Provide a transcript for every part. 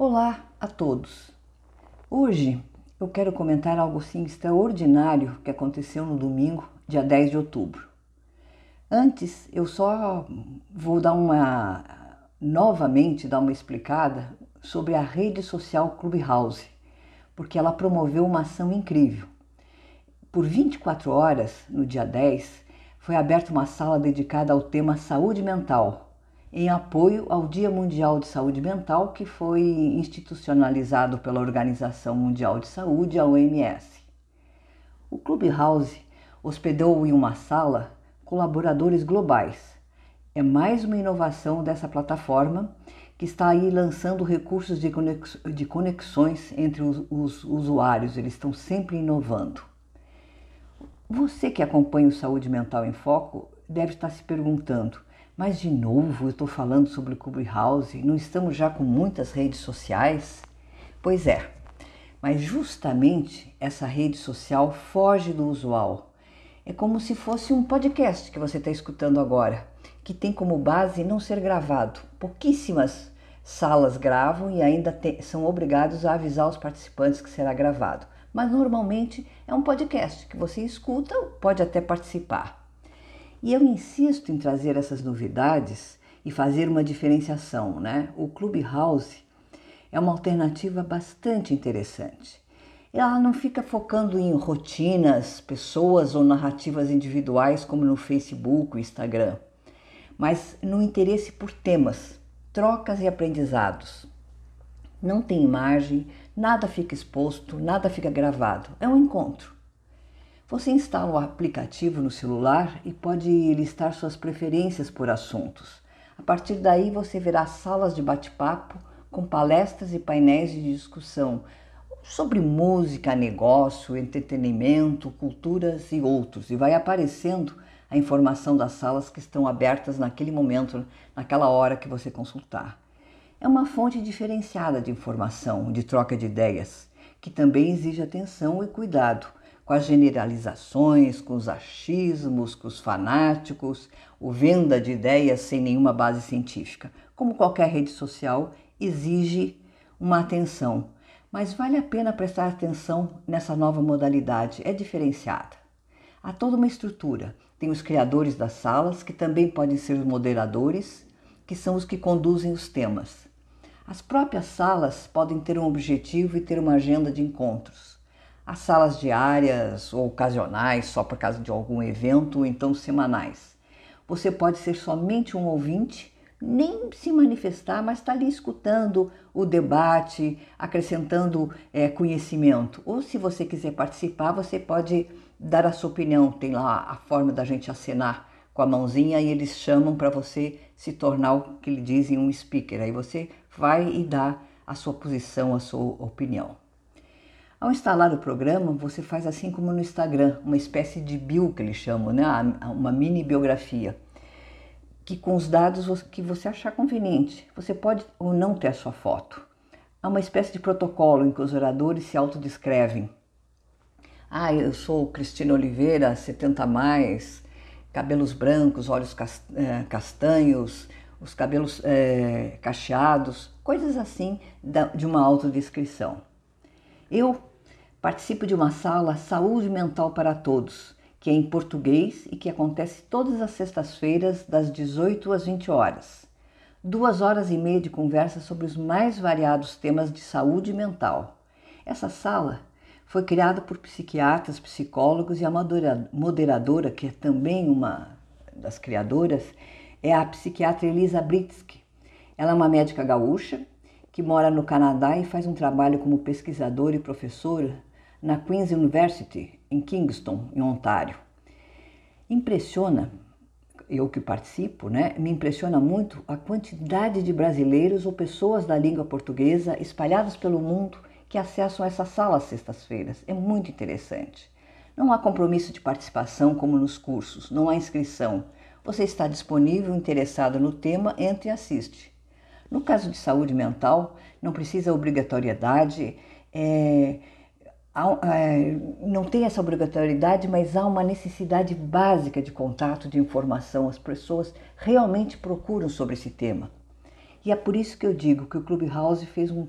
Olá a todos! Hoje eu quero comentar algo sim extraordinário que aconteceu no domingo, dia 10 de outubro. Antes, eu só vou dar uma novamente dar uma explicada sobre a rede social Clubhouse, porque ela promoveu uma ação incrível. Por 24 horas, no dia 10, foi aberta uma sala dedicada ao tema saúde mental em apoio ao Dia Mundial de Saúde Mental, que foi institucionalizado pela Organização Mundial de Saúde, a OMS. O Clubhouse hospedou em uma sala colaboradores globais. É mais uma inovação dessa plataforma que está aí lançando recursos de conexões entre os, os usuários, eles estão sempre inovando. Você que acompanha o Saúde Mental em Foco deve estar se perguntando: mas de novo eu estou falando sobre o Clubhouse, não estamos já com muitas redes sociais? Pois é, mas justamente essa rede social foge do usual. É como se fosse um podcast que você está escutando agora, que tem como base não ser gravado. Pouquíssimas salas gravam e ainda te, são obrigados a avisar os participantes que será gravado. Mas normalmente é um podcast que você escuta, pode até participar. E eu insisto em trazer essas novidades e fazer uma diferenciação, né? O Clubhouse é uma alternativa bastante interessante. Ela não fica focando em rotinas, pessoas ou narrativas individuais como no Facebook Instagram, mas no interesse por temas, trocas e aprendizados. Não tem imagem, nada fica exposto, nada fica gravado. É um encontro. Você instala o aplicativo no celular e pode listar suas preferências por assuntos. A partir daí você verá salas de bate-papo com palestras e painéis de discussão sobre música, negócio, entretenimento, culturas e outros. E vai aparecendo a informação das salas que estão abertas naquele momento, naquela hora que você consultar. É uma fonte diferenciada de informação, de troca de ideias, que também exige atenção e cuidado com as generalizações, com os achismos, com os fanáticos, o venda de ideias sem nenhuma base científica. Como qualquer rede social, exige uma atenção, mas vale a pena prestar atenção nessa nova modalidade, é diferenciada. Há toda uma estrutura. Tem os criadores das salas, que também podem ser os moderadores, que são os que conduzem os temas. As próprias salas podem ter um objetivo e ter uma agenda de encontros as salas diárias ou ocasionais, só por causa de algum evento, ou então semanais. Você pode ser somente um ouvinte, nem se manifestar, mas está ali escutando o debate, acrescentando é, conhecimento. Ou se você quiser participar, você pode dar a sua opinião. Tem lá a forma da gente acenar com a mãozinha e eles chamam para você se tornar o que lhe dizem um speaker. Aí você vai e dá a sua posição, a sua opinião. Ao instalar o programa, você faz assim como no Instagram, uma espécie de bio que eles chamam, né? uma mini biografia, que com os dados que você achar conveniente, você pode ou não ter a sua foto. Há uma espécie de protocolo em que os oradores se autodescrevem. Ah, eu sou Cristina Oliveira, 70 mais, cabelos brancos, olhos eh, castanhos, os cabelos é, cacheados, coisas assim de uma autodescrição. Eu Participo de uma sala Saúde Mental para Todos, que é em português e que acontece todas as sextas-feiras, das 18 às 20 horas. Duas horas e meia de conversa sobre os mais variados temas de saúde mental. Essa sala foi criada por psiquiatras, psicólogos e a moderadora, que é também uma das criadoras, é a psiquiatra Elisa Britsky. Ela é uma médica gaúcha que mora no Canadá e faz um trabalho como pesquisadora e professora na Queen's University, em Kingston, em Ontário. Impressiona, eu que participo, né, me impressiona muito a quantidade de brasileiros ou pessoas da língua portuguesa espalhados pelo mundo que acessam essa sala às sextas-feiras. É muito interessante. Não há compromisso de participação como nos cursos, não há inscrição. Você está disponível, interessado no tema, entre e assiste. No caso de saúde mental, não precisa obrigatoriedade, é, não tem essa obrigatoriedade, mas há uma necessidade básica de contato, de informação. As pessoas realmente procuram sobre esse tema. E é por isso que eu digo que o Clubhouse fez um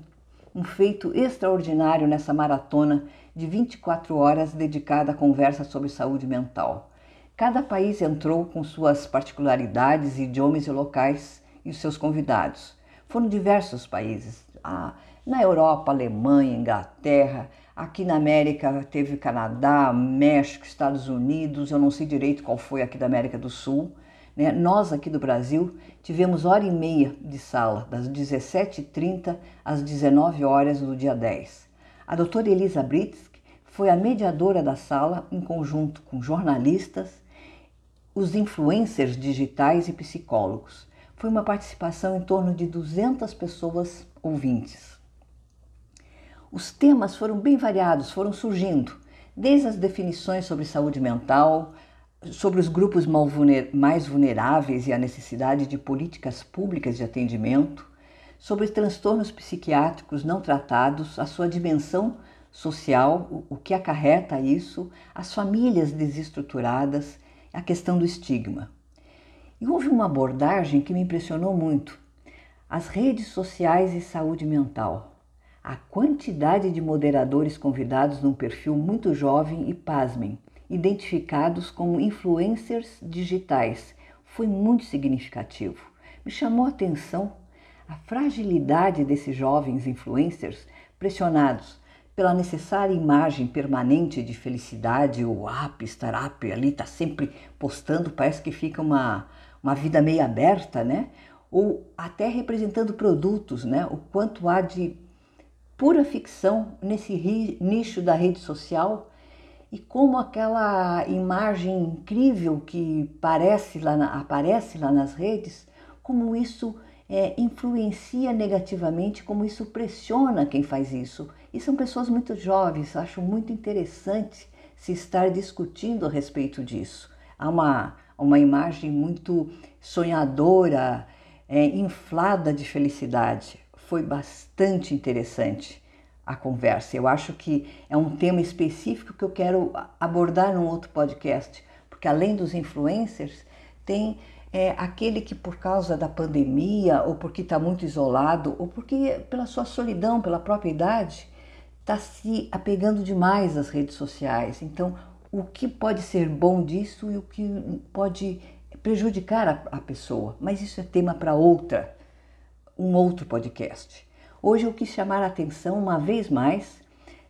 um feito extraordinário nessa maratona de 24 horas dedicada à conversa sobre saúde mental. Cada país entrou com suas particularidades, idiomas e locais e seus convidados. Foram diversos países. Ah, na Europa, Alemanha, Inglaterra, aqui na América teve Canadá, México, Estados Unidos, eu não sei direito qual foi aqui da América do Sul. Né? Nós aqui do Brasil tivemos hora e meia de sala, das 17h30 às 19 horas do dia 10. A doutora Elisa Britsky foi a mediadora da sala em conjunto com jornalistas, os influencers digitais e psicólogos. Foi uma participação em torno de 200 pessoas ouvintes. Os temas foram bem variados, foram surgindo, desde as definições sobre saúde mental, sobre os grupos mais vulneráveis e a necessidade de políticas públicas de atendimento, sobre transtornos psiquiátricos não tratados, a sua dimensão social, o que acarreta isso, as famílias desestruturadas, a questão do estigma. E houve uma abordagem que me impressionou muito: as redes sociais e saúde mental. A quantidade de moderadores convidados num perfil muito jovem e, pasmem, identificados como influencers digitais. Foi muito significativo. Me chamou a atenção a fragilidade desses jovens influencers pressionados pela necessária imagem permanente de felicidade, o up, estar up ali, está sempre postando, parece que fica uma, uma vida meio aberta, né? Ou até representando produtos, né? O quanto há de pura ficção nesse nicho da rede social e como aquela imagem incrível que parece lá na, aparece lá nas redes, como isso é, influencia negativamente, como isso pressiona quem faz isso. E são pessoas muito jovens, acho muito interessante se estar discutindo a respeito disso. Há uma, uma imagem muito sonhadora, é, inflada de felicidade. Foi bastante interessante a conversa. Eu acho que é um tema específico que eu quero abordar num outro podcast, porque além dos influencers, tem é, aquele que por causa da pandemia, ou porque está muito isolado, ou porque pela sua solidão, pela própria idade, está se apegando demais às redes sociais. Então, o que pode ser bom disso e o que pode prejudicar a, a pessoa. Mas isso é tema para outra, um outro podcast. Hoje eu quis chamar a atenção uma vez mais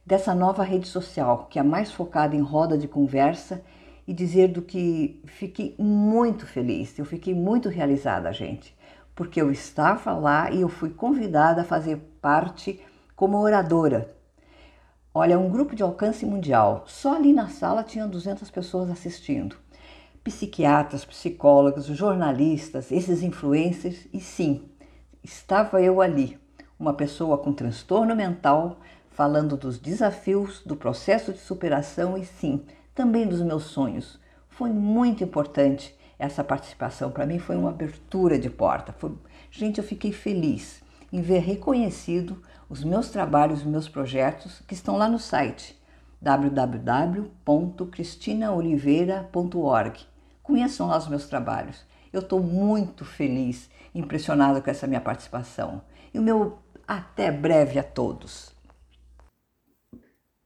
dessa nova rede social, que é mais focada em roda de conversa e dizer do que fiquei muito feliz, eu fiquei muito realizada, gente, porque eu estava lá e eu fui convidada a fazer parte como oradora. Olha, um grupo de alcance mundial, só ali na sala tinham 200 pessoas assistindo. Psiquiatras, psicólogos, jornalistas, esses influencers, e sim, estava eu ali, uma pessoa com transtorno mental, falando dos desafios, do processo de superação e sim, também dos meus sonhos. Foi muito importante essa participação. Para mim foi uma abertura de porta. Foi... Gente, eu fiquei feliz em ver reconhecido os meus trabalhos, os meus projetos que estão lá no site www.cristinaoliveira.org. Conheçam lá os meus trabalhos. Eu estou muito feliz, impressionada com essa minha participação. E o meu até breve a todos.